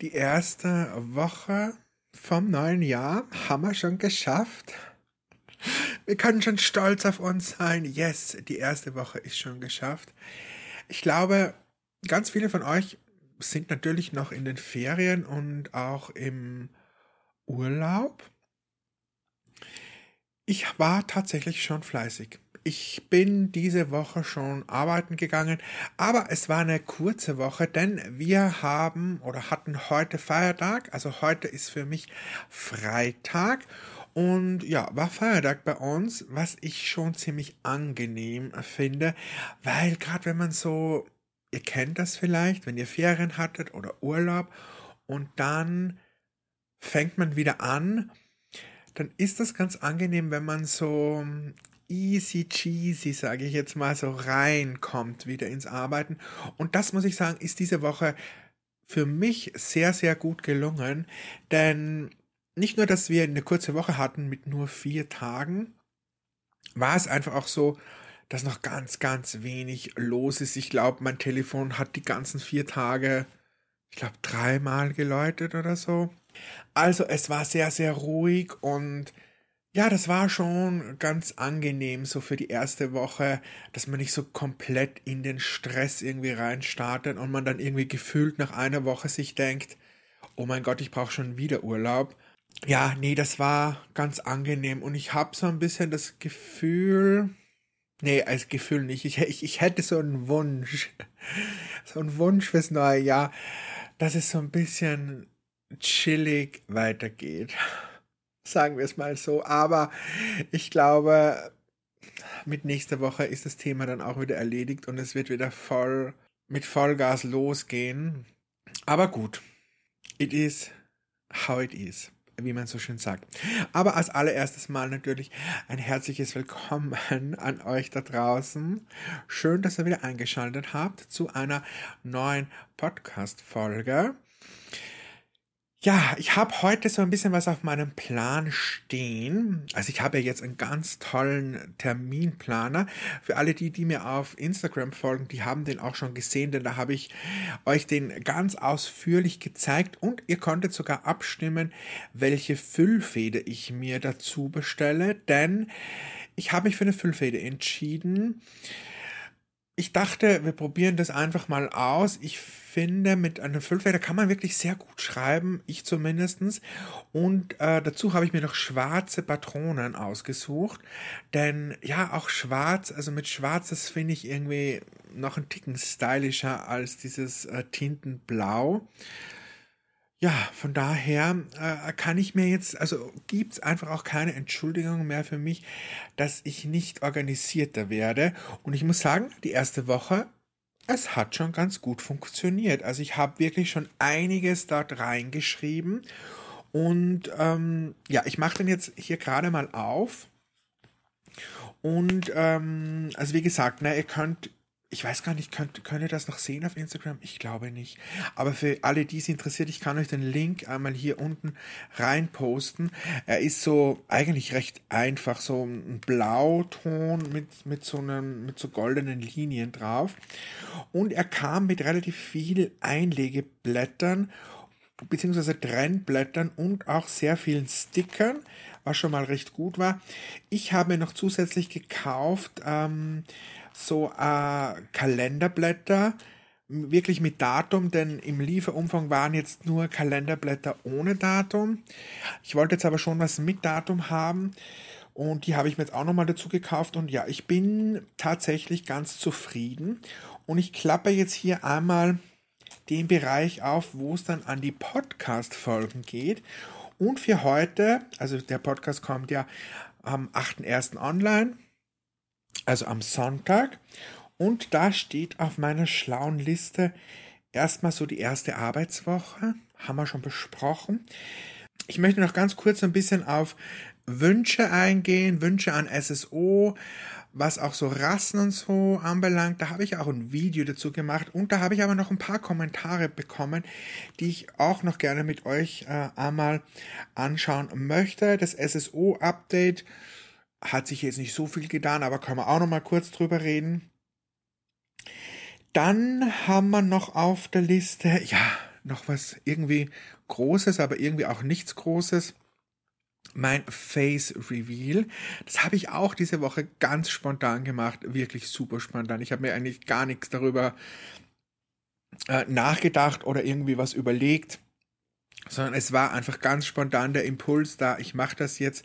Die erste Woche vom neuen Jahr haben wir schon geschafft. Wir können schon stolz auf uns sein. Yes, die erste Woche ist schon geschafft. Ich glaube, ganz viele von euch sind natürlich noch in den Ferien und auch im Urlaub. Ich war tatsächlich schon fleißig. Ich bin diese Woche schon arbeiten gegangen, aber es war eine kurze Woche, denn wir haben oder hatten heute Feiertag. Also heute ist für mich Freitag und ja, war Feiertag bei uns, was ich schon ziemlich angenehm finde, weil gerade wenn man so, ihr kennt das vielleicht, wenn ihr Ferien hattet oder Urlaub und dann fängt man wieder an, dann ist das ganz angenehm, wenn man so easy cheesy, sage ich jetzt mal, so reinkommt wieder ins Arbeiten. Und das muss ich sagen, ist diese Woche für mich sehr, sehr gut gelungen, denn nicht nur, dass wir eine kurze Woche hatten mit nur vier Tagen, war es einfach auch so, dass noch ganz, ganz wenig los ist. Ich glaube, mein Telefon hat die ganzen vier Tage, ich glaube, dreimal geläutet oder so. Also es war sehr, sehr ruhig und ja, das war schon ganz angenehm so für die erste Woche, dass man nicht so komplett in den Stress irgendwie reinstartet und man dann irgendwie gefühlt nach einer Woche sich denkt, oh mein Gott, ich brauche schon wieder Urlaub. Ja, nee, das war ganz angenehm und ich habe so ein bisschen das Gefühl, nee, als Gefühl nicht, ich, ich, ich hätte so einen Wunsch, so einen Wunsch fürs neue Jahr, dass es so ein bisschen chillig weitergeht sagen wir es mal so. Aber ich glaube, mit nächster Woche ist das Thema dann auch wieder erledigt und es wird wieder voll mit Vollgas losgehen. Aber gut, it is how it is, wie man so schön sagt. Aber als allererstes mal natürlich ein herzliches Willkommen an euch da draußen. Schön, dass ihr wieder eingeschaltet habt zu einer neuen Podcast-Folge. Ja, ich habe heute so ein bisschen was auf meinem Plan stehen. Also ich habe ja jetzt einen ganz tollen Terminplaner. Für alle die, die mir auf Instagram folgen, die haben den auch schon gesehen, denn da habe ich euch den ganz ausführlich gezeigt und ihr konntet sogar abstimmen, welche Füllfede ich mir dazu bestelle, denn ich habe mich für eine Füllfede entschieden ich dachte, wir probieren das einfach mal aus. Ich finde, mit einem Füllfeder kann man wirklich sehr gut schreiben, ich zumindestens. Und äh, dazu habe ich mir noch schwarze Patronen ausgesucht. Denn ja, auch schwarz, also mit schwarz, das finde ich irgendwie noch ein Ticken stylischer als dieses äh, Tintenblau ja, von daher äh, kann ich mir jetzt, also gibt's einfach auch keine Entschuldigung mehr für mich, dass ich nicht organisierter werde. Und ich muss sagen, die erste Woche, es hat schon ganz gut funktioniert. Also ich habe wirklich schon einiges dort reingeschrieben. Und ähm, ja, ich mache den jetzt hier gerade mal auf. Und ähm, also wie gesagt, ne, ihr könnt ich weiß gar nicht, könnt, könnt ihr das noch sehen auf Instagram? Ich glaube nicht. Aber für alle, die es interessiert, ich kann euch den Link einmal hier unten rein posten. Er ist so eigentlich recht einfach, so ein Blauton mit, mit so einem, mit so goldenen Linien drauf. Und er kam mit relativ viel Einlegeblättern beziehungsweise Trennblättern und auch sehr vielen Stickern, was schon mal recht gut war. Ich habe noch zusätzlich gekauft ähm, so äh, Kalenderblätter, wirklich mit Datum, denn im Lieferumfang waren jetzt nur Kalenderblätter ohne Datum. Ich wollte jetzt aber schon was mit Datum haben und die habe ich mir jetzt auch nochmal dazu gekauft und ja, ich bin tatsächlich ganz zufrieden und ich klappe jetzt hier einmal den Bereich auf, wo es dann an die Podcast-Folgen geht. Und für heute, also der Podcast kommt ja am 8.1. online also am Sonntag. Und da steht auf meiner schlauen Liste erstmal so die erste Arbeitswoche. Haben wir schon besprochen. Ich möchte noch ganz kurz ein bisschen auf Wünsche eingehen, Wünsche an SSO, was auch so Rassen und so anbelangt. Da habe ich auch ein Video dazu gemacht und da habe ich aber noch ein paar Kommentare bekommen, die ich auch noch gerne mit euch äh, einmal anschauen möchte. Das SSO-Update hat sich jetzt nicht so viel getan, aber können wir auch noch mal kurz drüber reden. Dann haben wir noch auf der Liste, ja, noch was irgendwie Großes, aber irgendwie auch nichts Großes. Mein Face Reveal. Das habe ich auch diese Woche ganz spontan gemacht. Wirklich super spontan. Ich habe mir eigentlich gar nichts darüber äh, nachgedacht oder irgendwie was überlegt, sondern es war einfach ganz spontan der Impuls da. Ich mache das jetzt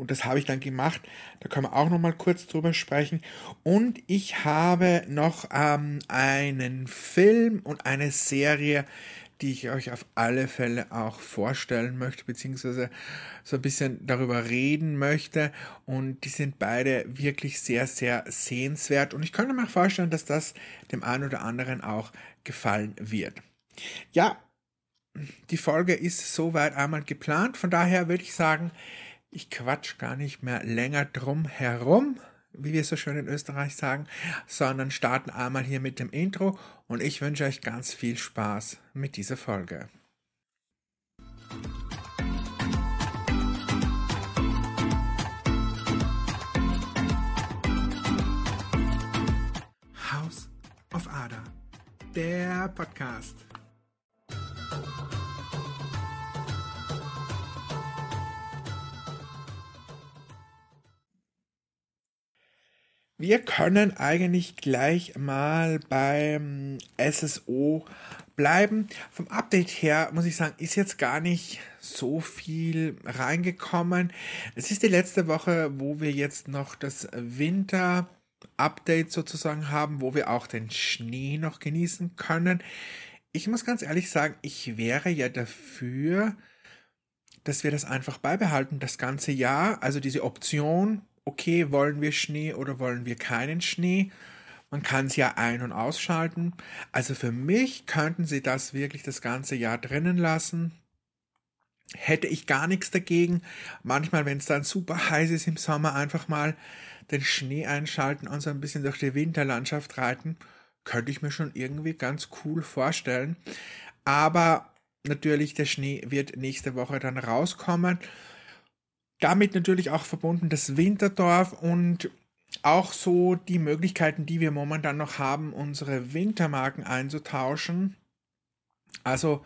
und das habe ich dann gemacht. Da können wir auch noch mal kurz drüber sprechen. Und ich habe noch ähm, einen Film und eine Serie, die ich euch auf alle Fälle auch vorstellen möchte, beziehungsweise so ein bisschen darüber reden möchte. Und die sind beide wirklich sehr, sehr sehenswert. Und ich könnte mir vorstellen, dass das dem einen oder anderen auch gefallen wird. Ja, die Folge ist soweit einmal geplant. Von daher würde ich sagen, ich quatsch gar nicht mehr länger drum herum, wie wir so schön in Österreich sagen, sondern starten einmal hier mit dem Intro und ich wünsche euch ganz viel Spaß mit dieser Folge. House of Ada, der Podcast. Wir können eigentlich gleich mal beim SSO bleiben. Vom Update her muss ich sagen, ist jetzt gar nicht so viel reingekommen. Es ist die letzte Woche, wo wir jetzt noch das Winter Update sozusagen haben, wo wir auch den Schnee noch genießen können. Ich muss ganz ehrlich sagen, ich wäre ja dafür, dass wir das einfach beibehalten, das ganze Jahr. Also diese Option, okay, wollen wir Schnee oder wollen wir keinen Schnee? Man kann es ja ein- und ausschalten. Also für mich könnten sie das wirklich das ganze Jahr drinnen lassen. Hätte ich gar nichts dagegen. Manchmal, wenn es dann super heiß ist im Sommer, einfach mal den Schnee einschalten und so ein bisschen durch die Winterlandschaft reiten, könnte ich mir schon irgendwie ganz cool vorstellen. Aber natürlich, der Schnee wird nächste Woche dann rauskommen damit natürlich auch verbunden das Winterdorf und auch so die Möglichkeiten, die wir momentan noch haben, unsere Wintermarken einzutauschen. Also,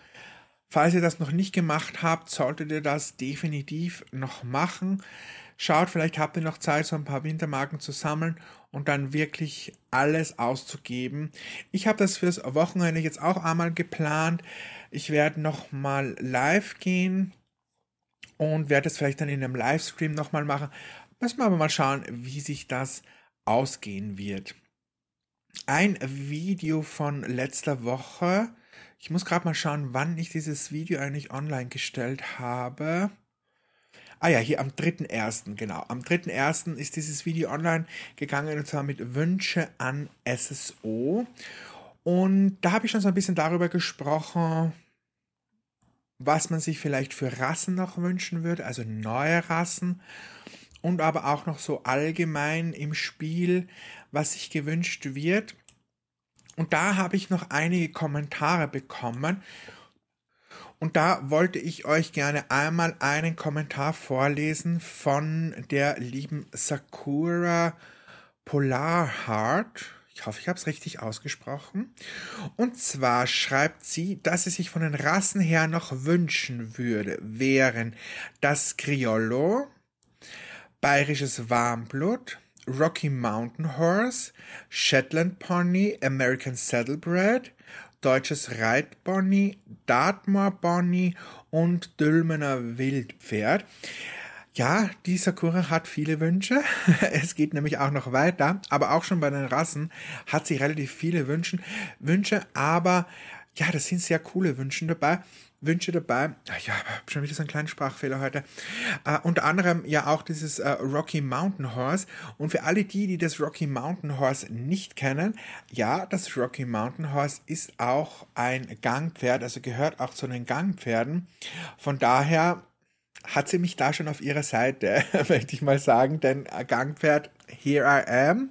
falls ihr das noch nicht gemacht habt, solltet ihr das definitiv noch machen. Schaut, vielleicht habt ihr noch Zeit, so ein paar Wintermarken zu sammeln und dann wirklich alles auszugeben. Ich habe das fürs Wochenende jetzt auch einmal geplant. Ich werde noch mal live gehen und werde es vielleicht dann in einem Livestream nochmal machen. Müssen wir aber mal schauen, wie sich das ausgehen wird. Ein Video von letzter Woche. Ich muss gerade mal schauen, wann ich dieses Video eigentlich online gestellt habe. Ah ja, hier am 3.1. genau. Am 3.1. ist dieses Video online gegangen und zwar mit Wünsche an SSO. Und da habe ich schon so ein bisschen darüber gesprochen, was man sich vielleicht für Rassen noch wünschen würde, also neue Rassen und aber auch noch so allgemein im Spiel, was sich gewünscht wird. Und da habe ich noch einige Kommentare bekommen. Und da wollte ich euch gerne einmal einen Kommentar vorlesen von der lieben Sakura Polarheart. Ich hoffe, ich habe es richtig ausgesprochen. Und zwar schreibt sie, dass sie sich von den Rassen her noch wünschen würde, wären das Criollo, bayerisches Warmblut, Rocky Mountain Horse, Shetland Pony, American Saddlebred, deutsches Reitpony, Dartmoor Pony und Dülmener Wildpferd. Ja, die Sakura hat viele Wünsche. Es geht nämlich auch noch weiter, aber auch schon bei den Rassen hat sie relativ viele Wünsche, Wünsche, aber ja, das sind sehr coole Wünsche dabei. Wünsche dabei. Ach ja, schon wieder so ein kleiner Sprachfehler heute. Uh, unter anderem ja auch dieses uh, Rocky Mountain Horse. Und für alle die, die das Rocky Mountain Horse nicht kennen, ja, das Rocky Mountain Horse ist auch ein Gangpferd, also gehört auch zu den Gangpferden. Von daher hat sie mich da schon auf ihrer Seite, möchte ich mal sagen, denn Gangpferd, here I am.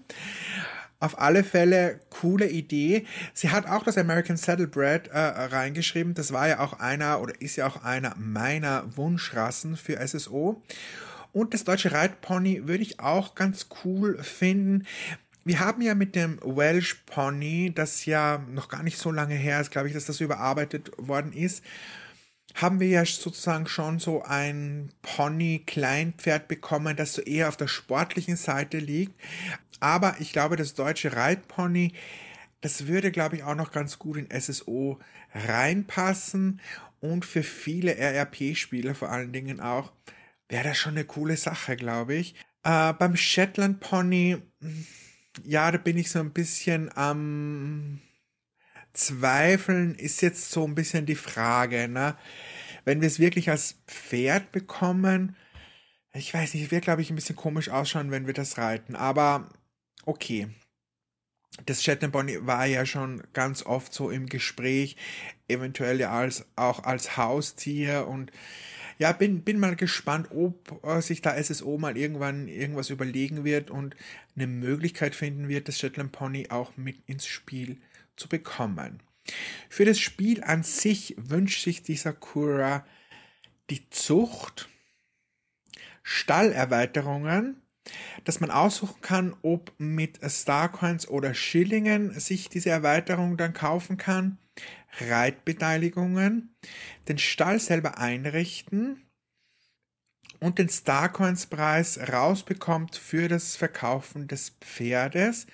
Auf alle Fälle coole Idee. Sie hat auch das American Saddlebred äh, reingeschrieben. Das war ja auch einer oder ist ja auch einer meiner Wunschrassen für SSO. Und das deutsche Reitpony würde ich auch ganz cool finden. wir haben ja mit dem Welsh Pony, das ja noch gar nicht so lange her ist, glaube ich, dass das überarbeitet worden ist, haben wir ja sozusagen schon so ein Pony-Kleinpferd bekommen, das so eher auf der sportlichen Seite liegt. Aber ich glaube, das deutsche Reitpony, das würde, glaube ich, auch noch ganz gut in SSO reinpassen. Und für viele RRP-Spieler vor allen Dingen auch, wäre das schon eine coole Sache, glaube ich. Äh, beim Shetland Pony, ja, da bin ich so ein bisschen am Zweifeln, ist jetzt so ein bisschen die Frage, ne? Wenn wir es wirklich als Pferd bekommen, ich weiß nicht, wird, glaube ich, ein bisschen komisch ausschauen, wenn wir das reiten, aber okay. Das Shetland Pony war ja schon ganz oft so im Gespräch, eventuell ja als, auch als Haustier und ja, bin, bin mal gespannt, ob äh, sich da SSO mal irgendwann irgendwas überlegen wird und eine Möglichkeit finden wird, das Shetland Pony auch mit ins Spiel zu bekommen. Für das Spiel an sich wünscht sich die Sakura die Zucht, Stallerweiterungen, dass man aussuchen kann, ob mit Starcoins oder Schillingen sich diese Erweiterung dann kaufen kann, Reitbeteiligungen, den Stall selber einrichten und den Starcoins-Preis rausbekommt für das Verkaufen des Pferdes,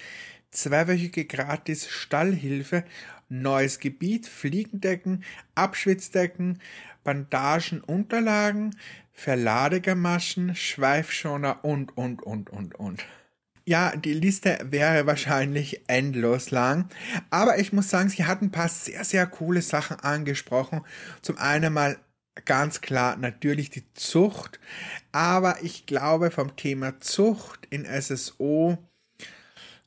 zweiwöchige gratis Stallhilfe, neues Gebiet, Fliegendecken, Abschwitzdecken, Bandagen, Unterlagen, Verladegamaschen, Schweifschoner und, und, und, und, und. Ja, die Liste wäre wahrscheinlich endlos lang. Aber ich muss sagen, sie hat ein paar sehr, sehr coole Sachen angesprochen. Zum einen mal ganz klar natürlich die Zucht. Aber ich glaube, vom Thema Zucht in SSO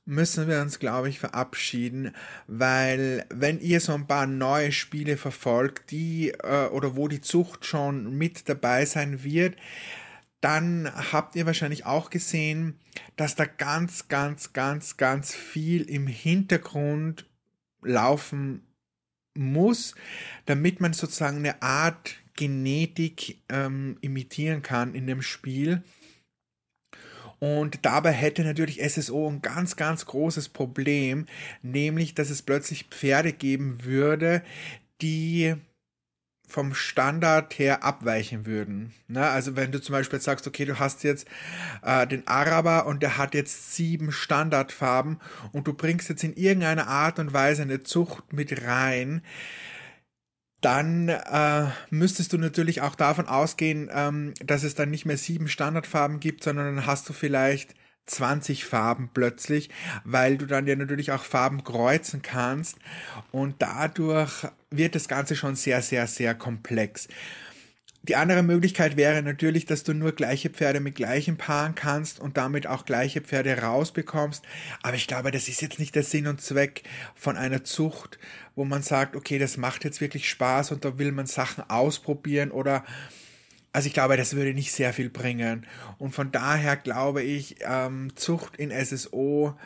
müssen wir uns, glaube ich, verabschieden, weil wenn ihr so ein paar neue Spiele verfolgt, die äh, oder wo die Zucht schon mit dabei sein wird, dann habt ihr wahrscheinlich auch gesehen, dass da ganz, ganz, ganz, ganz viel im Hintergrund laufen muss, damit man sozusagen eine Art Genetik ähm, imitieren kann in dem Spiel. Und dabei hätte natürlich SSO ein ganz, ganz großes Problem, nämlich, dass es plötzlich Pferde geben würde, die vom Standard her abweichen würden. Ne? Also wenn du zum Beispiel sagst, okay, du hast jetzt äh, den Araber und der hat jetzt sieben Standardfarben und du bringst jetzt in irgendeiner Art und Weise eine Zucht mit rein, dann äh, müsstest du natürlich auch davon ausgehen, ähm, dass es dann nicht mehr sieben Standardfarben gibt, sondern dann hast du vielleicht 20 Farben plötzlich, weil du dann ja natürlich auch Farben kreuzen kannst und dadurch wird das Ganze schon sehr, sehr, sehr komplex. Die andere Möglichkeit wäre natürlich, dass du nur gleiche Pferde mit gleichen Paaren kannst und damit auch gleiche Pferde rausbekommst. Aber ich glaube, das ist jetzt nicht der Sinn und Zweck von einer Zucht, wo man sagt, okay, das macht jetzt wirklich Spaß und da will man Sachen ausprobieren oder also ich glaube, das würde nicht sehr viel bringen. Und von daher glaube ich, ähm, Zucht in SSO,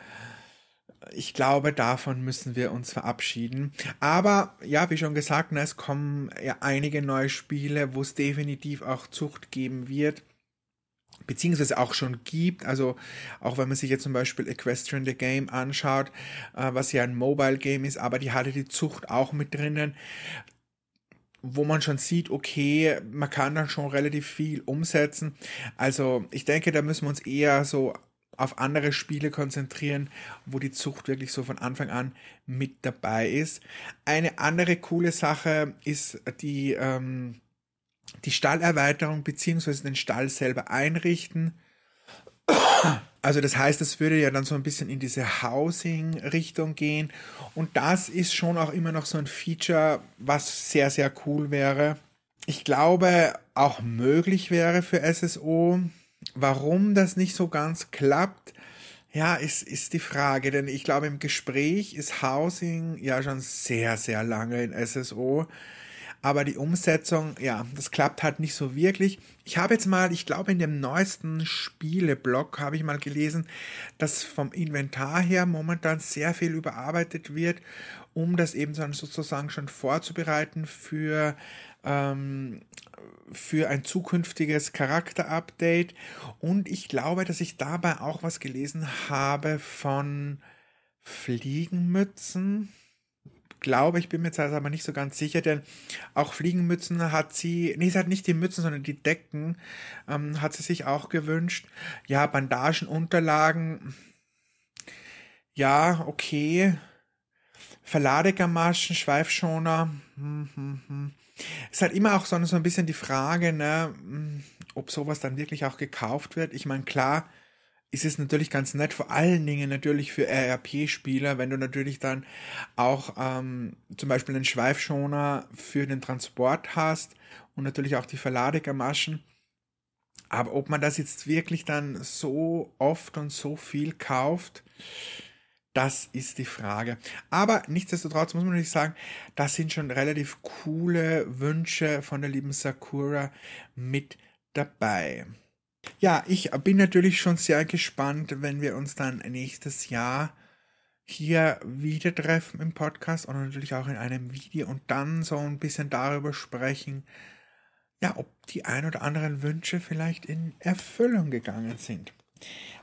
ich glaube, davon müssen wir uns verabschieden. Aber ja, wie schon gesagt, ne, es kommen ja einige neue Spiele, wo es definitiv auch Zucht geben wird beziehungsweise auch schon gibt. Also auch wenn man sich jetzt zum Beispiel Equestrian the Game anschaut, äh, was ja ein Mobile Game ist, aber die hatte die Zucht auch mit drinnen wo man schon sieht, okay, man kann dann schon relativ viel umsetzen. Also ich denke, da müssen wir uns eher so auf andere Spiele konzentrieren, wo die Zucht wirklich so von Anfang an mit dabei ist. Eine andere coole Sache ist die, ähm, die Stallerweiterung beziehungsweise den Stall selber einrichten. Also das heißt, es würde ja dann so ein bisschen in diese Housing-Richtung gehen. Und das ist schon auch immer noch so ein Feature, was sehr, sehr cool wäre. Ich glaube, auch möglich wäre für SSO. Warum das nicht so ganz klappt, ja, ist, ist die Frage. Denn ich glaube, im Gespräch ist Housing ja schon sehr, sehr lange in SSO aber die Umsetzung, ja, das klappt halt nicht so wirklich. Ich habe jetzt mal, ich glaube in dem neuesten Spieleblog habe ich mal gelesen, dass vom Inventar her momentan sehr viel überarbeitet wird, um das eben sozusagen schon vorzubereiten für ähm, für ein zukünftiges Charakterupdate. Und ich glaube, dass ich dabei auch was gelesen habe von Fliegenmützen. Glaube ich, bin mir jetzt aber nicht so ganz sicher, denn auch Fliegenmützen hat sie, nee, sie hat nicht die Mützen, sondern die Decken, ähm, hat sie sich auch gewünscht. Ja, Bandagen, Unterlagen, ja, okay. Verladegamaschen, Schweifschoner, hm, hm, hm. Ist halt immer auch so, ein bisschen die Frage, ne, hm, ob sowas dann wirklich auch gekauft wird. Ich meine, klar, ist es natürlich ganz nett, vor allen Dingen natürlich für RRP-Spieler, wenn du natürlich dann auch ähm, zum Beispiel einen Schweifschoner für den Transport hast und natürlich auch die Verladegamaschen. Aber ob man das jetzt wirklich dann so oft und so viel kauft, das ist die Frage. Aber nichtsdestotrotz muss man natürlich sagen, das sind schon relativ coole Wünsche von der lieben Sakura mit dabei. Ja, ich bin natürlich schon sehr gespannt, wenn wir uns dann nächstes Jahr hier wieder treffen im Podcast und natürlich auch in einem Video und dann so ein bisschen darüber sprechen, ja, ob die ein oder anderen Wünsche vielleicht in Erfüllung gegangen sind.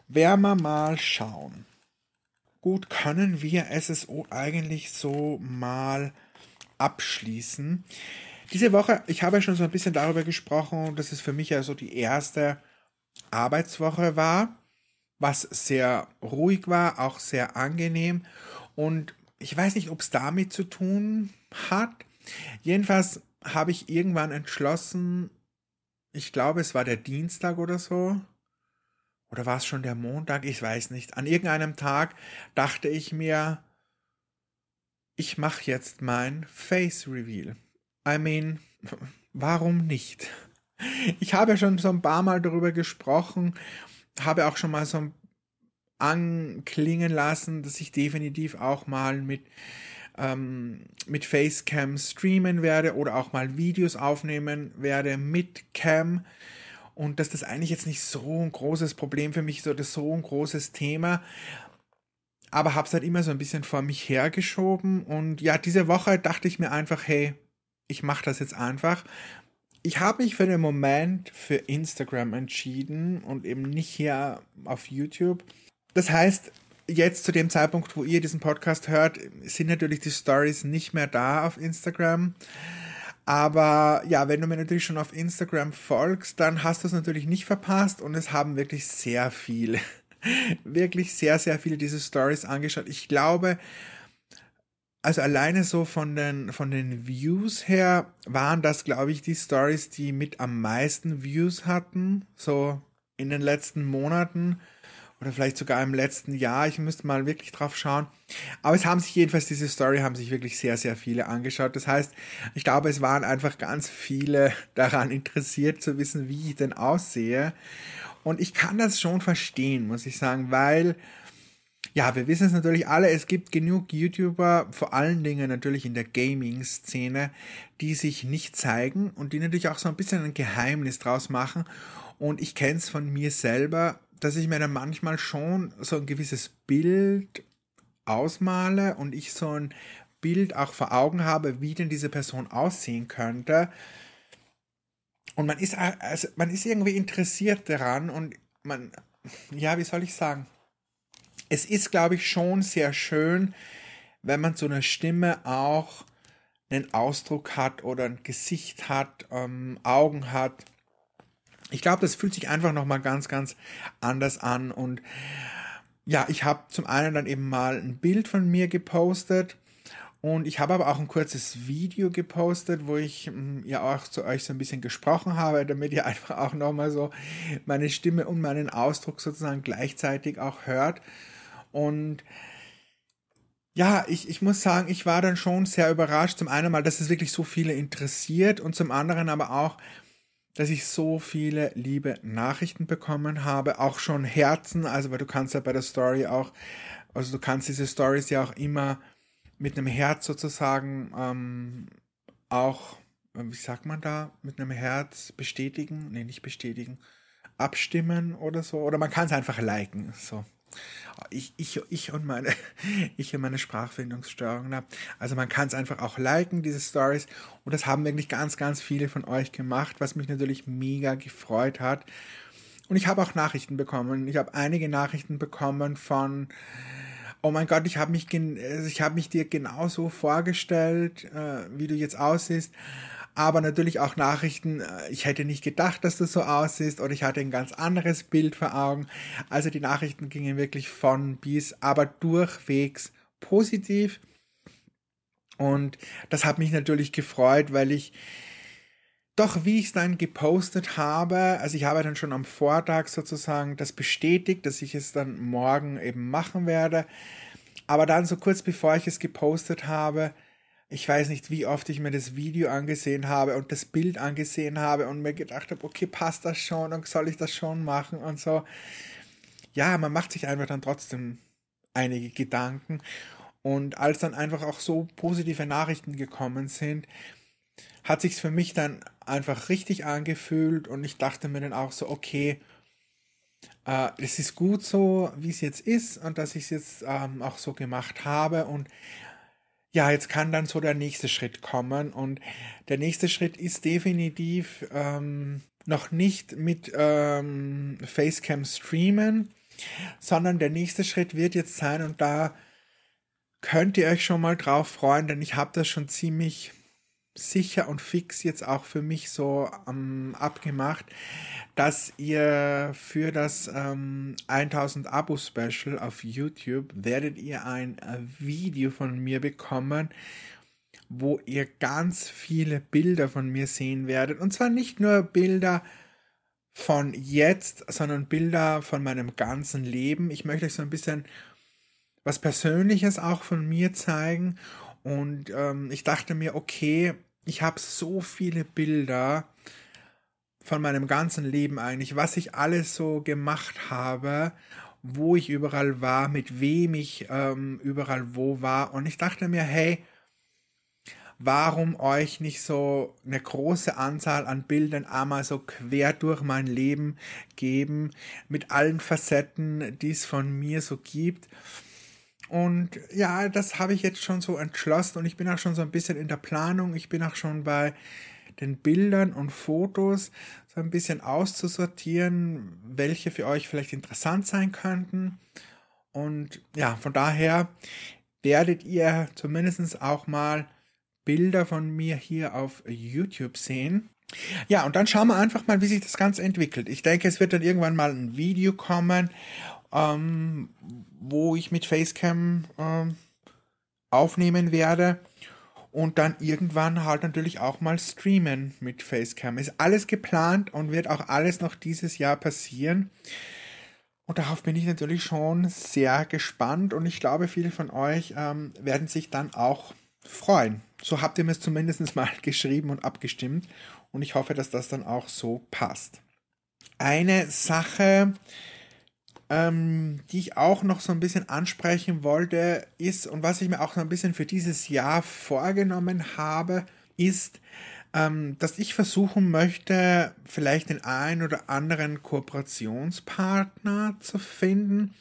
Werden wir mal schauen gut können wir SSO eigentlich so mal abschließen. Diese Woche, ich habe ja schon so ein bisschen darüber gesprochen, dass es für mich ja so die erste Arbeitswoche war, was sehr ruhig war, auch sehr angenehm. Und ich weiß nicht, ob es damit zu tun hat. Jedenfalls habe ich irgendwann entschlossen, ich glaube, es war der Dienstag oder so, oder war es schon der Montag? Ich weiß nicht. An irgendeinem Tag dachte ich mir, ich mache jetzt mein Face Reveal. I mean, warum nicht? Ich habe ja schon so ein paar Mal darüber gesprochen, habe auch schon mal so anklingen lassen, dass ich definitiv auch mal mit, ähm, mit Facecam streamen werde oder auch mal Videos aufnehmen werde mit Cam und dass das eigentlich jetzt nicht so ein großes Problem für mich ist oder so ein großes Thema. Aber habe es halt immer so ein bisschen vor mich hergeschoben. Und ja, diese Woche dachte ich mir einfach, hey, ich mache das jetzt einfach. Ich habe mich für den Moment für Instagram entschieden und eben nicht hier auf YouTube. Das heißt, jetzt zu dem Zeitpunkt, wo ihr diesen Podcast hört, sind natürlich die Stories nicht mehr da auf Instagram. Aber ja, wenn du mir natürlich schon auf Instagram folgst, dann hast du es natürlich nicht verpasst und es haben wirklich sehr viele, wirklich sehr, sehr viele diese Stories angeschaut. Ich glaube, also alleine so von den, von den Views her waren das, glaube ich, die Stories, die mit am meisten Views hatten, so in den letzten Monaten oder vielleicht sogar im letzten Jahr. Ich müsste mal wirklich drauf schauen. Aber es haben sich jedenfalls diese Story haben sich wirklich sehr, sehr viele angeschaut. Das heißt, ich glaube, es waren einfach ganz viele daran interessiert zu wissen, wie ich denn aussehe. Und ich kann das schon verstehen, muss ich sagen, weil ja, wir wissen es natürlich alle, es gibt genug YouTuber, vor allen Dingen natürlich in der Gaming-Szene, die sich nicht zeigen und die natürlich auch so ein bisschen ein Geheimnis draus machen. Und ich kenne es von mir selber, dass ich mir dann manchmal schon so ein gewisses Bild ausmale und ich so ein Bild auch vor Augen habe, wie denn diese Person aussehen könnte. Und man ist, also man ist irgendwie interessiert daran und man, ja, wie soll ich sagen? Es ist, glaube ich, schon sehr schön, wenn man so eine Stimme auch einen Ausdruck hat oder ein Gesicht hat, ähm, Augen hat, ich glaube, das fühlt sich einfach nochmal ganz, ganz anders an. Und ja, ich habe zum einen dann eben mal ein Bild von mir gepostet. Und ich habe aber auch ein kurzes Video gepostet, wo ich hm, ja auch zu euch so ein bisschen gesprochen habe, damit ihr einfach auch nochmal so meine Stimme und meinen Ausdruck sozusagen gleichzeitig auch hört. Und ja, ich, ich muss sagen, ich war dann schon sehr überrascht. Zum einen mal, dass es wirklich so viele interessiert und zum anderen aber auch, dass ich so viele liebe Nachrichten bekommen habe, auch schon Herzen, also weil du kannst ja bei der Story auch, also du kannst diese Stories ja auch immer mit einem Herz sozusagen ähm, auch, wie sagt man da, mit einem Herz bestätigen, nee, nicht bestätigen, abstimmen oder so, oder man kann es einfach liken, so. Ich, ich, ich und meine, ich und meine Sprachfindungsstörung. Also man kann es einfach auch liken, diese Stories. Und das haben wirklich ganz, ganz viele von euch gemacht, was mich natürlich mega gefreut hat. Und ich habe auch Nachrichten bekommen. Ich habe einige Nachrichten bekommen von, oh mein Gott, ich habe mich, also ich habe mich dir genauso vorgestellt, äh, wie du jetzt aussiehst aber natürlich auch Nachrichten, äh, ich hätte nicht gedacht, dass du so aussiehst oder ich hatte ein ganz anderes Bild vor Augen. Also die Nachrichten gingen wirklich von bis, aber durchwegs positiv. Und das hat mich natürlich gefreut, weil ich doch, wie ich es dann gepostet habe, also ich habe dann schon am Vortag sozusagen das bestätigt, dass ich es dann morgen eben machen werde. Aber dann so kurz bevor ich es gepostet habe, ich weiß nicht, wie oft ich mir das Video angesehen habe und das Bild angesehen habe und mir gedacht habe, okay, passt das schon und soll ich das schon machen und so. Ja, man macht sich einfach dann trotzdem einige Gedanken. Und als dann einfach auch so positive Nachrichten gekommen sind, hat sich für mich dann einfach richtig angefühlt und ich dachte mir dann auch so, okay, äh, es ist gut so, wie es jetzt ist und dass ich es jetzt ähm, auch so gemacht habe und ja, jetzt kann dann so der nächste Schritt kommen und der nächste Schritt ist definitiv ähm, noch nicht mit ähm, Facecam streamen, sondern der nächste Schritt wird jetzt sein und da könnt ihr euch schon mal drauf freuen, denn ich habe das schon ziemlich sicher und fix jetzt auch für mich so ähm, abgemacht, dass ihr für das ähm, 1000 Abo Special auf YouTube werdet ihr ein äh, Video von mir bekommen, wo ihr ganz viele Bilder von mir sehen werdet. Und zwar nicht nur Bilder von jetzt, sondern Bilder von meinem ganzen Leben. Ich möchte euch so ein bisschen was Persönliches auch von mir zeigen. Und ähm, ich dachte mir, okay, ich habe so viele Bilder von meinem ganzen Leben eigentlich, was ich alles so gemacht habe, wo ich überall war, mit wem ich ähm, überall wo war. Und ich dachte mir, hey, warum euch nicht so eine große Anzahl an Bildern einmal so quer durch mein Leben geben, mit allen Facetten, die es von mir so gibt. Und ja, das habe ich jetzt schon so entschlossen und ich bin auch schon so ein bisschen in der Planung. Ich bin auch schon bei den Bildern und Fotos so ein bisschen auszusortieren, welche für euch vielleicht interessant sein könnten. Und ja, von daher werdet ihr zumindest auch mal Bilder von mir hier auf YouTube sehen. Ja, und dann schauen wir einfach mal, wie sich das Ganze entwickelt. Ich denke, es wird dann irgendwann mal ein Video kommen, ähm, wo ich mit Facecam ähm, aufnehmen werde und dann irgendwann halt natürlich auch mal streamen mit Facecam. Ist alles geplant und wird auch alles noch dieses Jahr passieren. Und darauf bin ich natürlich schon sehr gespannt und ich glaube, viele von euch ähm, werden sich dann auch freuen. So habt ihr mir es zumindest mal geschrieben und abgestimmt und ich hoffe, dass das dann auch so passt. Eine Sache, ähm, die ich auch noch so ein bisschen ansprechen wollte, ist, und was ich mir auch so ein bisschen für dieses Jahr vorgenommen habe, ist, ähm, dass ich versuchen möchte, vielleicht den einen oder anderen Kooperationspartner zu finden.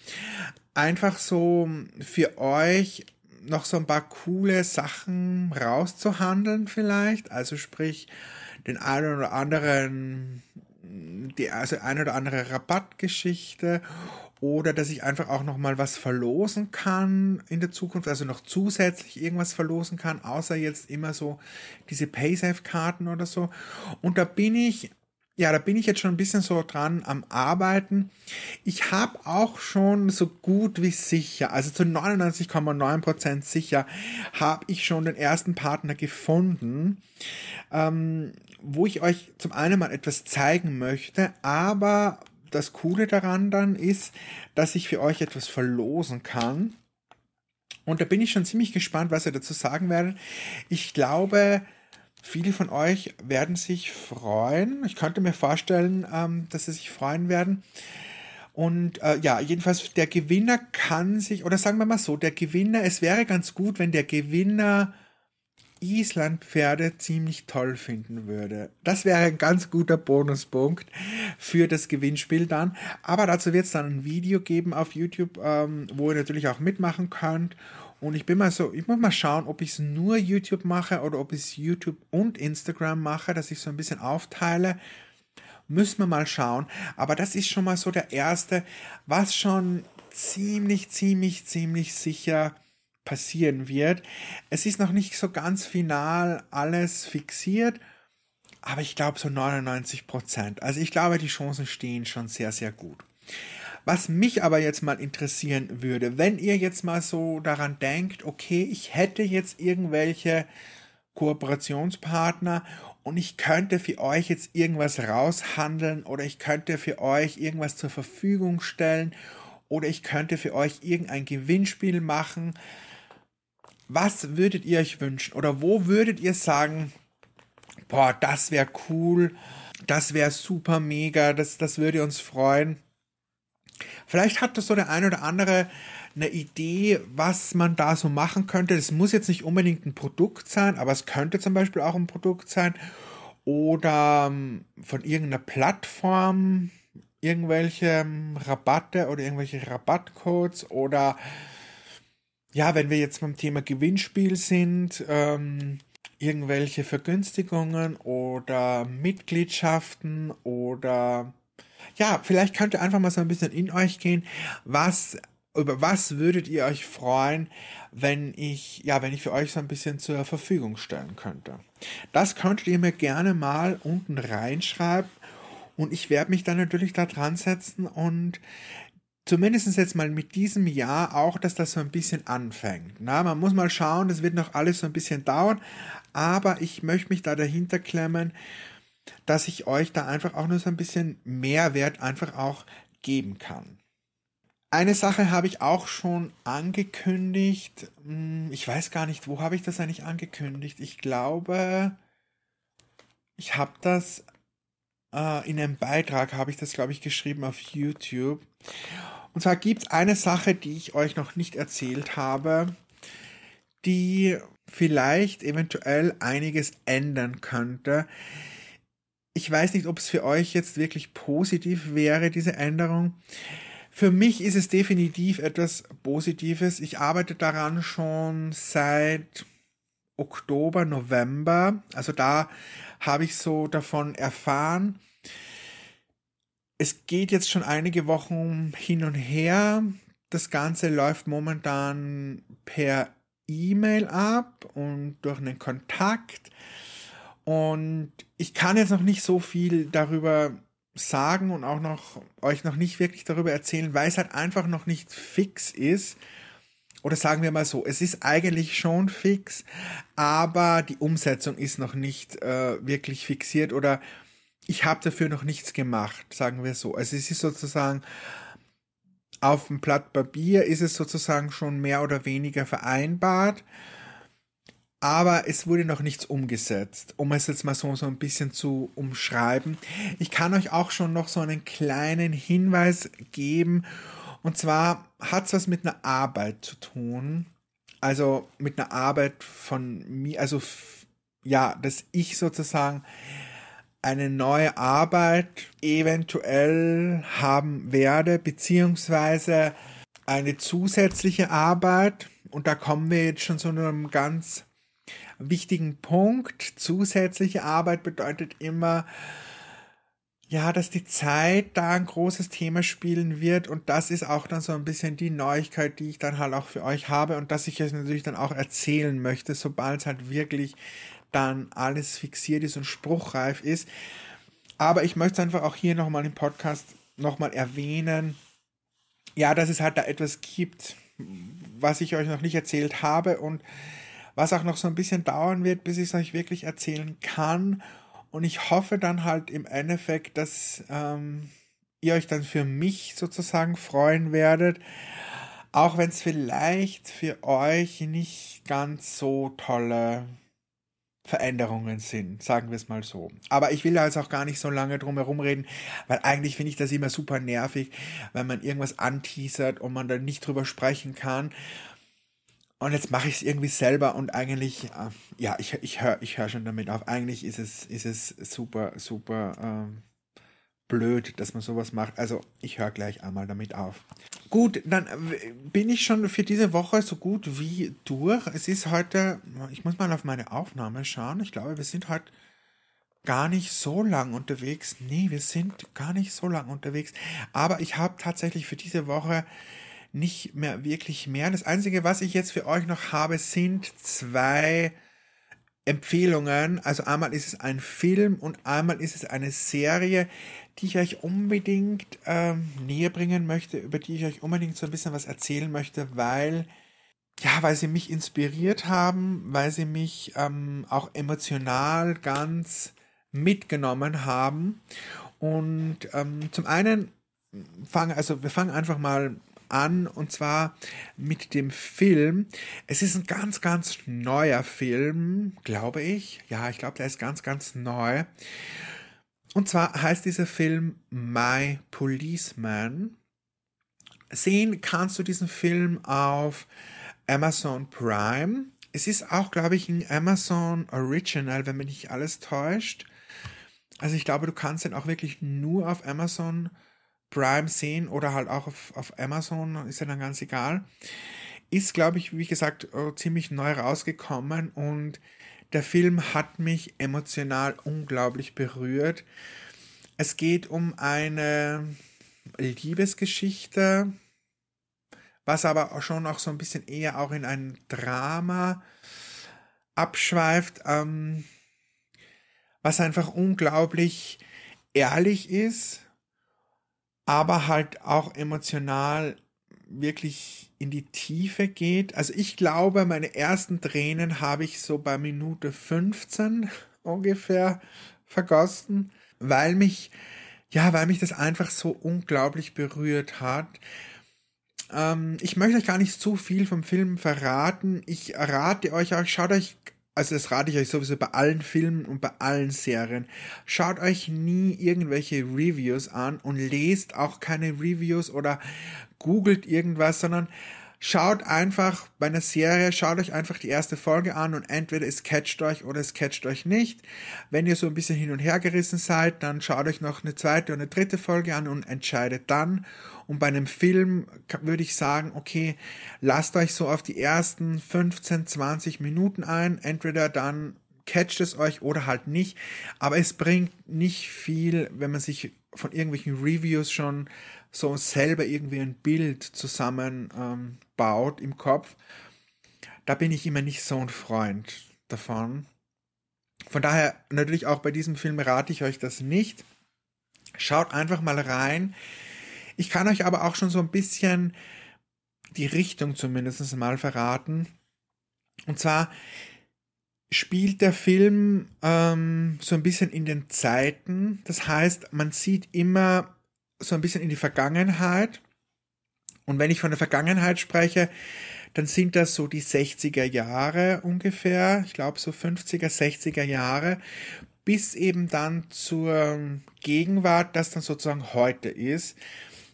Einfach so für euch noch so ein paar coole Sachen rauszuhandeln vielleicht. Also sprich, den einen oder anderen die also eine oder andere Rabattgeschichte oder dass ich einfach auch noch mal was verlosen kann in der Zukunft, also noch zusätzlich irgendwas verlosen kann, außer jetzt immer so diese Paysafe-Karten oder so. Und da bin ich, ja, da bin ich jetzt schon ein bisschen so dran am Arbeiten. Ich habe auch schon so gut wie sicher, also zu 99,9% sicher, habe ich schon den ersten Partner gefunden. Ähm, wo ich euch zum einen mal etwas zeigen möchte, aber das Coole daran dann ist, dass ich für euch etwas verlosen kann. Und da bin ich schon ziemlich gespannt, was ihr dazu sagen werdet. Ich glaube, viele von euch werden sich freuen. Ich könnte mir vorstellen, ähm, dass sie sich freuen werden. Und äh, ja, jedenfalls der Gewinner kann sich, oder sagen wir mal so, der Gewinner, es wäre ganz gut, wenn der Gewinner Islandpferde ziemlich toll finden würde. Das wäre ein ganz guter Bonuspunkt für das Gewinnspiel dann. Aber dazu wird es dann ein Video geben auf YouTube, ähm, wo ihr natürlich auch mitmachen könnt. Und ich bin mal so, ich muss mal schauen, ob ich es nur YouTube mache oder ob ich es YouTube und Instagram mache, dass ich so ein bisschen aufteile. Müssen wir mal schauen. Aber das ist schon mal so der erste, was schon ziemlich, ziemlich, ziemlich sicher passieren wird. Es ist noch nicht so ganz final alles fixiert, aber ich glaube so 99 Prozent. Also ich glaube, die Chancen stehen schon sehr, sehr gut. Was mich aber jetzt mal interessieren würde, wenn ihr jetzt mal so daran denkt, okay, ich hätte jetzt irgendwelche Kooperationspartner und ich könnte für euch jetzt irgendwas raushandeln oder ich könnte für euch irgendwas zur Verfügung stellen oder ich könnte für euch irgendein Gewinnspiel machen. Was würdet ihr euch wünschen oder wo würdet ihr sagen, boah, das wäre cool, das wäre super mega, das, das würde uns freuen. Vielleicht hat das so der ein oder andere eine Idee, was man da so machen könnte. Das muss jetzt nicht unbedingt ein Produkt sein, aber es könnte zum Beispiel auch ein Produkt sein. Oder ähm, von irgendeiner Plattform irgendwelche ähm, Rabatte oder irgendwelche Rabattcodes oder ja, wenn wir jetzt beim Thema Gewinnspiel sind, ähm, irgendwelche Vergünstigungen oder Mitgliedschaften oder ja, vielleicht könnt ihr einfach mal so ein bisschen in euch gehen. Was, über was würdet ihr euch freuen, wenn ich, ja, wenn ich für euch so ein bisschen zur Verfügung stellen könnte? Das könntet ihr mir gerne mal unten reinschreiben. Und ich werde mich dann natürlich da dran setzen und zumindest jetzt mal mit diesem Jahr auch, dass das so ein bisschen anfängt. Na, man muss mal schauen, das wird noch alles so ein bisschen dauern, aber ich möchte mich da dahinter klemmen, dass ich euch da einfach auch nur so ein bisschen Mehrwert einfach auch geben kann. Eine Sache habe ich auch schon angekündigt. Hm, ich weiß gar nicht, wo habe ich das eigentlich angekündigt? Ich glaube, ich habe das äh, in einem Beitrag, habe ich das, glaube ich, geschrieben auf YouTube. Und zwar gibt es eine Sache, die ich euch noch nicht erzählt habe, die vielleicht eventuell einiges ändern könnte ich weiß nicht, ob es für euch jetzt wirklich positiv wäre, diese Änderung. Für mich ist es definitiv etwas Positives. Ich arbeite daran schon seit Oktober, November. Also da habe ich so davon erfahren. Es geht jetzt schon einige Wochen hin und her. Das Ganze läuft momentan per E-Mail ab und durch einen Kontakt. Und ich kann jetzt noch nicht so viel darüber sagen und auch noch euch noch nicht wirklich darüber erzählen, weil es halt einfach noch nicht fix ist. Oder sagen wir mal so, es ist eigentlich schon fix, aber die Umsetzung ist noch nicht äh, wirklich fixiert oder ich habe dafür noch nichts gemacht, sagen wir so. Also es ist sozusagen auf dem Blatt Papier ist es sozusagen schon mehr oder weniger vereinbart aber es wurde noch nichts umgesetzt, um es jetzt mal so, so ein bisschen zu umschreiben. Ich kann euch auch schon noch so einen kleinen Hinweis geben. Und zwar hat es was mit einer Arbeit zu tun. Also mit einer Arbeit von mir, also ja, dass ich sozusagen eine neue Arbeit eventuell haben werde, beziehungsweise eine zusätzliche Arbeit. Und da kommen wir jetzt schon zu einem ganz wichtigen Punkt. Zusätzliche Arbeit bedeutet immer, ja, dass die Zeit da ein großes Thema spielen wird und das ist auch dann so ein bisschen die Neuigkeit, die ich dann halt auch für euch habe und dass ich es natürlich dann auch erzählen möchte, sobald es halt wirklich dann alles fixiert ist und spruchreif ist. Aber ich möchte es einfach auch hier nochmal im Podcast nochmal erwähnen, ja, dass es halt da etwas gibt, was ich euch noch nicht erzählt habe und was auch noch so ein bisschen dauern wird, bis ich es euch wirklich erzählen kann. Und ich hoffe dann halt im Endeffekt, dass ähm, ihr euch dann für mich sozusagen freuen werdet. Auch wenn es vielleicht für euch nicht ganz so tolle Veränderungen sind, sagen wir es mal so. Aber ich will da jetzt auch gar nicht so lange drum herum reden, weil eigentlich finde ich das immer super nervig, wenn man irgendwas anteasert und man dann nicht drüber sprechen kann. Und jetzt mache ich es irgendwie selber und eigentlich, äh, ja, ich, ich höre ich hör schon damit auf. Eigentlich ist es, ist es super, super ähm, blöd, dass man sowas macht. Also ich höre gleich einmal damit auf. Gut, dann bin ich schon für diese Woche so gut wie durch. Es ist heute, ich muss mal auf meine Aufnahme schauen. Ich glaube, wir sind heute gar nicht so lang unterwegs. Nee, wir sind gar nicht so lang unterwegs. Aber ich habe tatsächlich für diese Woche nicht mehr wirklich mehr. Das Einzige, was ich jetzt für euch noch habe, sind zwei Empfehlungen. Also einmal ist es ein Film und einmal ist es eine Serie, die ich euch unbedingt ähm, näher bringen möchte, über die ich euch unbedingt so ein bisschen was erzählen möchte, weil ja, weil sie mich inspiriert haben, weil sie mich ähm, auch emotional ganz mitgenommen haben. Und ähm, zum einen fangen, also wir fangen einfach mal an und zwar mit dem Film. Es ist ein ganz, ganz neuer Film, glaube ich. Ja, ich glaube, der ist ganz, ganz neu. Und zwar heißt dieser Film My Policeman. Sehen kannst du diesen Film auf Amazon Prime. Es ist auch, glaube ich, ein Amazon Original, wenn mich nicht alles täuscht. Also ich glaube, du kannst den auch wirklich nur auf Amazon Prime sehen oder halt auch auf, auf Amazon, ist ja dann ganz egal. Ist, glaube ich, wie gesagt, äh, ziemlich neu rausgekommen und der Film hat mich emotional unglaublich berührt. Es geht um eine Liebesgeschichte, was aber schon auch so ein bisschen eher auch in ein Drama abschweift, ähm, was einfach unglaublich ehrlich ist aber halt auch emotional wirklich in die Tiefe geht. Also ich glaube, meine ersten Tränen habe ich so bei Minute 15 ungefähr vergossen, weil mich, ja, weil mich das einfach so unglaublich berührt hat. Ähm, ich möchte euch gar nicht zu viel vom Film verraten. Ich rate euch auch, schaut euch also das rate ich euch sowieso bei allen Filmen und bei allen Serien. Schaut euch nie irgendwelche Reviews an und lest auch keine Reviews oder googelt irgendwas, sondern schaut einfach bei einer Serie, schaut euch einfach die erste Folge an und entweder es catcht euch oder es catcht euch nicht. Wenn ihr so ein bisschen hin und her gerissen seid, dann schaut euch noch eine zweite oder eine dritte Folge an und entscheidet dann. Und bei einem Film würde ich sagen, okay, lasst euch so auf die ersten 15, 20 Minuten ein. Entweder dann catcht es euch oder halt nicht. Aber es bringt nicht viel, wenn man sich von irgendwelchen Reviews schon so selber irgendwie ein Bild zusammenbaut ähm, im Kopf. Da bin ich immer nicht so ein Freund davon. Von daher natürlich auch bei diesem Film rate ich euch das nicht. Schaut einfach mal rein. Ich kann euch aber auch schon so ein bisschen die Richtung zumindest mal verraten. Und zwar spielt der Film ähm, so ein bisschen in den Zeiten. Das heißt, man sieht immer so ein bisschen in die Vergangenheit. Und wenn ich von der Vergangenheit spreche, dann sind das so die 60er Jahre ungefähr. Ich glaube so 50er, 60er Jahre. Bis eben dann zur Gegenwart, das dann sozusagen heute ist.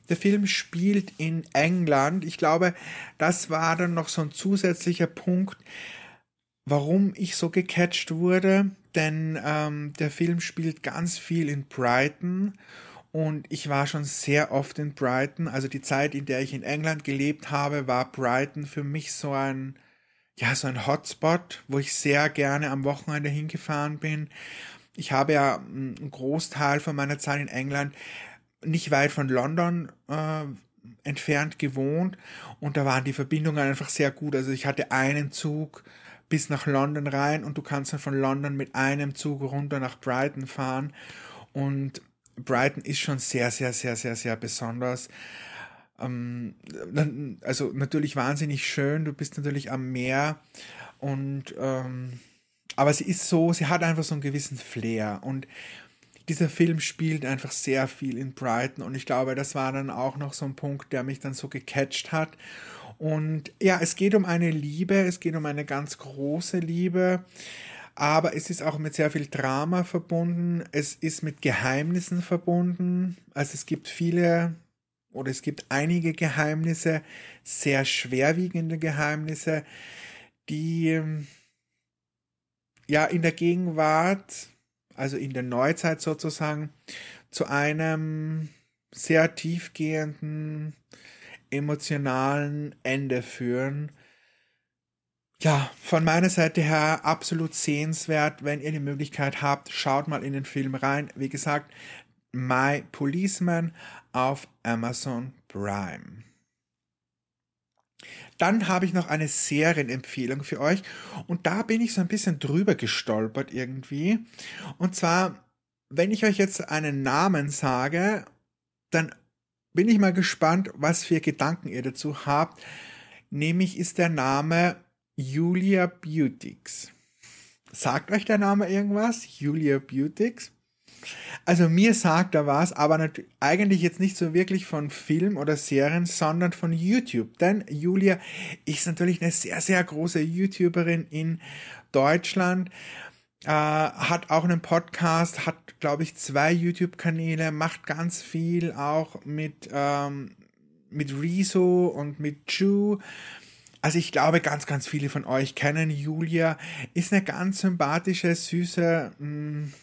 Der Film spielt in England. Ich glaube, das war dann noch so ein zusätzlicher Punkt, warum ich so gecatcht wurde. Denn ähm, der Film spielt ganz viel in Brighton und ich war schon sehr oft in Brighton. Also die Zeit, in der ich in England gelebt habe, war Brighton für mich so ein, ja, so ein Hotspot, wo ich sehr gerne am Wochenende hingefahren bin. Ich habe ja einen Großteil von meiner Zeit in England nicht weit von London äh, entfernt gewohnt und da waren die Verbindungen einfach sehr gut. Also ich hatte einen Zug bis nach London rein und du kannst dann von London mit einem Zug runter nach Brighton fahren und Brighton ist schon sehr, sehr, sehr, sehr, sehr besonders. Ähm, also natürlich wahnsinnig schön, du bist natürlich am Meer und ähm, aber sie ist so, sie hat einfach so einen gewissen Flair und dieser Film spielt einfach sehr viel in Brighton und ich glaube, das war dann auch noch so ein Punkt, der mich dann so gecatcht hat. Und ja, es geht um eine Liebe, es geht um eine ganz große Liebe, aber es ist auch mit sehr viel Drama verbunden, es ist mit Geheimnissen verbunden. Also es gibt viele oder es gibt einige Geheimnisse, sehr schwerwiegende Geheimnisse, die ähm, ja in der Gegenwart, also in der Neuzeit sozusagen, zu einem sehr tiefgehenden emotionalen Ende führen. Ja, von meiner Seite her absolut sehenswert. Wenn ihr die Möglichkeit habt, schaut mal in den Film rein. Wie gesagt, My Policeman auf Amazon Prime. Dann habe ich noch eine Serienempfehlung für euch und da bin ich so ein bisschen drüber gestolpert irgendwie. Und zwar, wenn ich euch jetzt einen Namen sage, dann bin ich mal gespannt, was für Gedanken ihr dazu habt. Nämlich ist der Name Julia Beautix. Sagt euch der Name irgendwas? Julia Beautix? Also mir sagt er was, aber eigentlich jetzt nicht so wirklich von Film oder Serien, sondern von YouTube. Denn Julia ist natürlich eine sehr, sehr große YouTuberin in Deutschland. Äh, hat auch einen Podcast, hat, glaube ich, zwei YouTube-Kanäle, macht ganz viel auch mit, ähm, mit Rezo und mit Ju. Also ich glaube, ganz, ganz viele von euch kennen Julia. Ist eine ganz sympathische, süße mh, mm,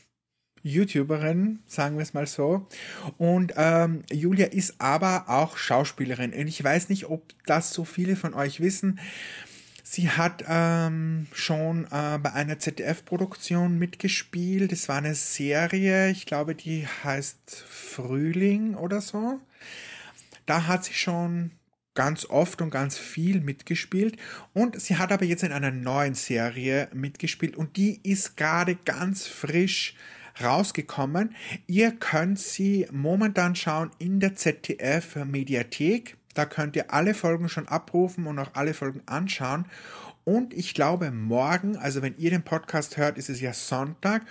YouTuberin, sagen wir es mal so. Und ähm, Julia ist aber auch Schauspielerin. Und ich weiß nicht, ob das so viele von euch wissen. Sie hat ähm, schon äh, bei einer ZDF-Produktion mitgespielt. Es war eine Serie, ich glaube, die heißt Frühling oder so. Da hat sie schon ganz oft und ganz viel mitgespielt. Und sie hat aber jetzt in einer neuen Serie mitgespielt und die ist gerade ganz frisch rausgekommen. Ihr könnt sie momentan schauen in der ZDF Mediathek. Da könnt ihr alle Folgen schon abrufen und auch alle Folgen anschauen. Und ich glaube, morgen, also wenn ihr den Podcast hört, ist es ja Sonntag.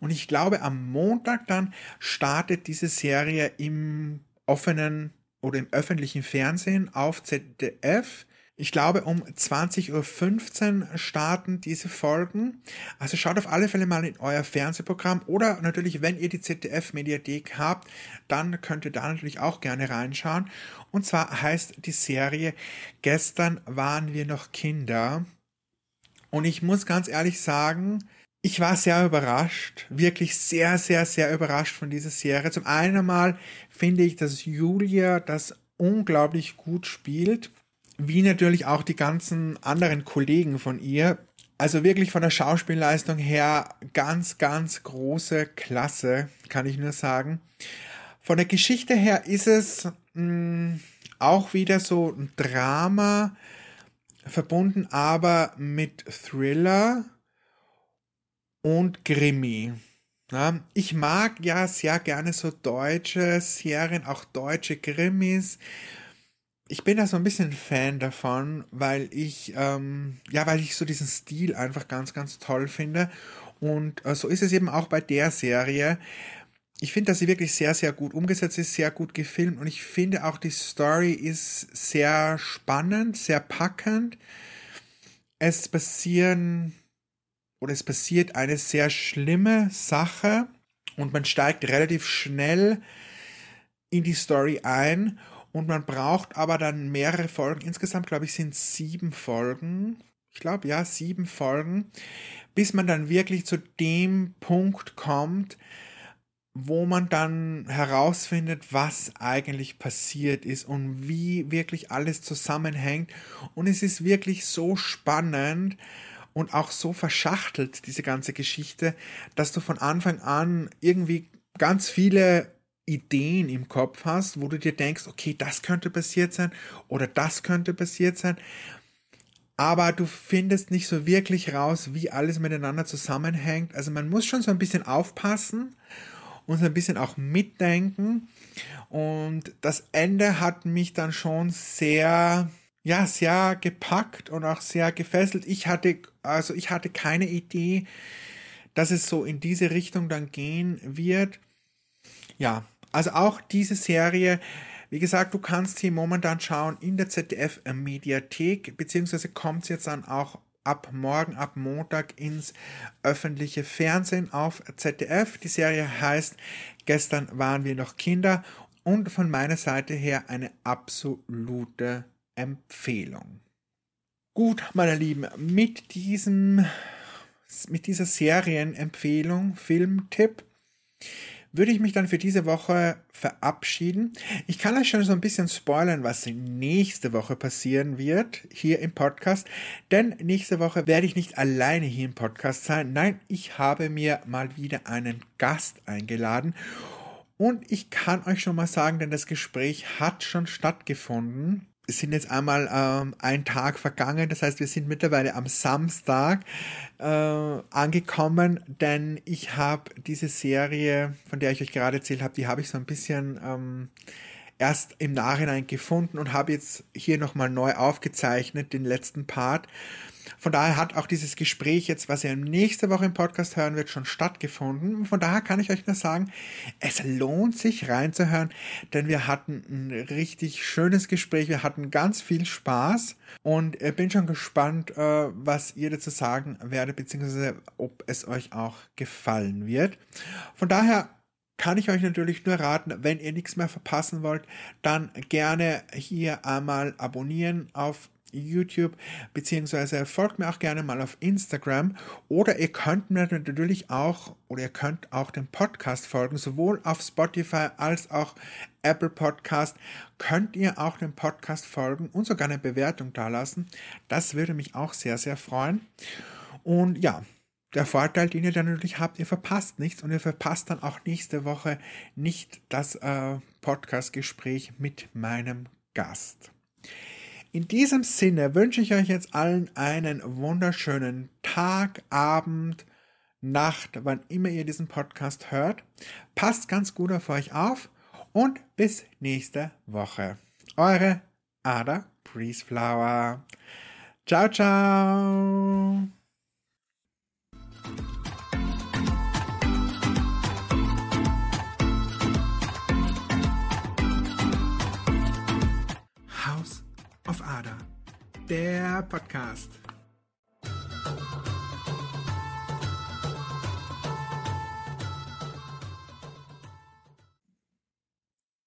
Und ich glaube, am Montag dann startet diese Serie im offenen oder im öffentlichen Fernsehen auf ZDF. Ich glaube, um 20.15 Uhr starten diese Folgen. Also schaut auf alle Fälle mal in euer Fernsehprogramm oder natürlich, wenn ihr die ZDF-Mediathek habt, dann könnt ihr da natürlich auch gerne reinschauen. Und zwar heißt die Serie Gestern waren wir noch Kinder. Und ich muss ganz ehrlich sagen, ich war sehr überrascht, wirklich sehr, sehr, sehr überrascht von dieser Serie. Zum einen mal finde ich, dass Julia das unglaublich gut spielt wie natürlich auch die ganzen anderen Kollegen von ihr. Also wirklich von der Schauspielleistung her ganz, ganz große Klasse, kann ich nur sagen. Von der Geschichte her ist es mh, mm, auch wieder so ein Drama, verbunden aber mit Thriller und Krimi. Ja, ich mag ja sehr gerne so deutsche Serien, auch deutsche Krimis ich bin da so ein bisschen Fan davon, weil ich, ähm, ja, weil ich so diesen Stil einfach ganz, ganz toll finde. Und äh, so ist es eben auch bei der Serie. Ich finde, dass sie wirklich sehr, sehr gut umgesetzt ist, sehr gut gefilmt und ich finde auch die Story ist sehr spannend, sehr packend. Es passieren oder es passiert eine sehr schlimme Sache und man steigt relativ schnell in die Story ein und man braucht aber dann mehrere Folgen. Insgesamt, glaube ich, sind sieben Folgen. Ich glaube, ja, sieben Folgen, bis man dann wirklich zu dem Punkt kommt, wo man dann herausfindet, was eigentlich passiert ist und wie wirklich alles zusammenhängt. Und es ist wirklich so spannend und auch so verschachtelt, diese ganze Geschichte, dass du von Anfang an irgendwie ganz viele Ideen im Kopf hast, wo du dir denkst, okay, das könnte passiert sein oder das könnte passiert sein, aber du findest nicht so wirklich raus, wie alles miteinander zusammenhängt. Also man muss schon so ein bisschen aufpassen und so ein bisschen auch mitdenken. Und das Ende hat mich dann schon sehr, ja, sehr gepackt und auch sehr gefesselt. Ich hatte, also ich hatte keine Idee, dass es so in diese Richtung dann gehen wird. Ja, also auch diese Serie, wie gesagt, du kannst sie momentan schauen in der ZDF Mediathek, beziehungsweise kommt sie jetzt dann auch ab morgen, ab Montag ins öffentliche Fernsehen auf ZDF. Die Serie heißt Gestern waren wir noch Kinder und von meiner Seite her eine absolute Empfehlung. Gut, meine Lieben, mit diesem mit dieser Serienempfehlung, Filmtipp, würde ich mich dann für diese Woche verabschieden. Ich kann euch schon so ein bisschen spoilern, was nächste Woche passieren wird hier im Podcast. Denn nächste Woche werde ich nicht alleine hier im Podcast sein. Nein, ich habe mir mal wieder einen Gast eingeladen. Und ich kann euch schon mal sagen, denn das Gespräch hat schon stattgefunden sind jetzt einmal ähm, ein Tag vergangen, das heißt, wir sind mittlerweile am Samstag äh, angekommen, denn ich habe diese Serie, von der ich euch gerade erzählt habe, die habe ich so ein bisschen ähm, erst im Nachhinein gefunden und habe jetzt hier nochmal neu aufgezeichnet, den letzten Part. Von daher hat auch dieses Gespräch jetzt, was ihr nächste Woche im Podcast hören wird, schon stattgefunden. Von daher kann ich euch nur sagen, es lohnt sich reinzuhören, denn wir hatten ein richtig schönes Gespräch, wir hatten ganz viel Spaß und ich bin schon gespannt, äh, was ihr dazu sagen werdet, beziehungsweise ob es euch auch gefallen wird. Von daher kann ich euch natürlich nur raten, wenn ihr nichts mehr verpassen wollt, dann gerne hier einmal abonnieren auf YouTube, beziehungsweise folgt mir auch gerne mal auf Instagram oder ihr könnt mir natürlich auch oder ihr könnt auch dem Podcast folgen, sowohl auf Spotify als auch Apple Podcast könnt ihr auch dem Podcast folgen und sogar eine Bewertung dalassen. Das würde mich auch sehr, sehr freuen. Und ja, der Vorteil, den ihr dann natürlich habt, ihr verpasst nichts und ihr verpasst dann auch nächste Woche nicht das äh, Podcast-Gespräch mit meinem Gast. In diesem Sinne wünsche ich euch jetzt allen einen wunderschönen Tag, Abend, Nacht, wann immer ihr diesen Podcast hört. Passt ganz gut auf euch auf und bis nächste Woche. Eure Ada Priestflower. Ciao, ciao. Auf Ada, der Podcast.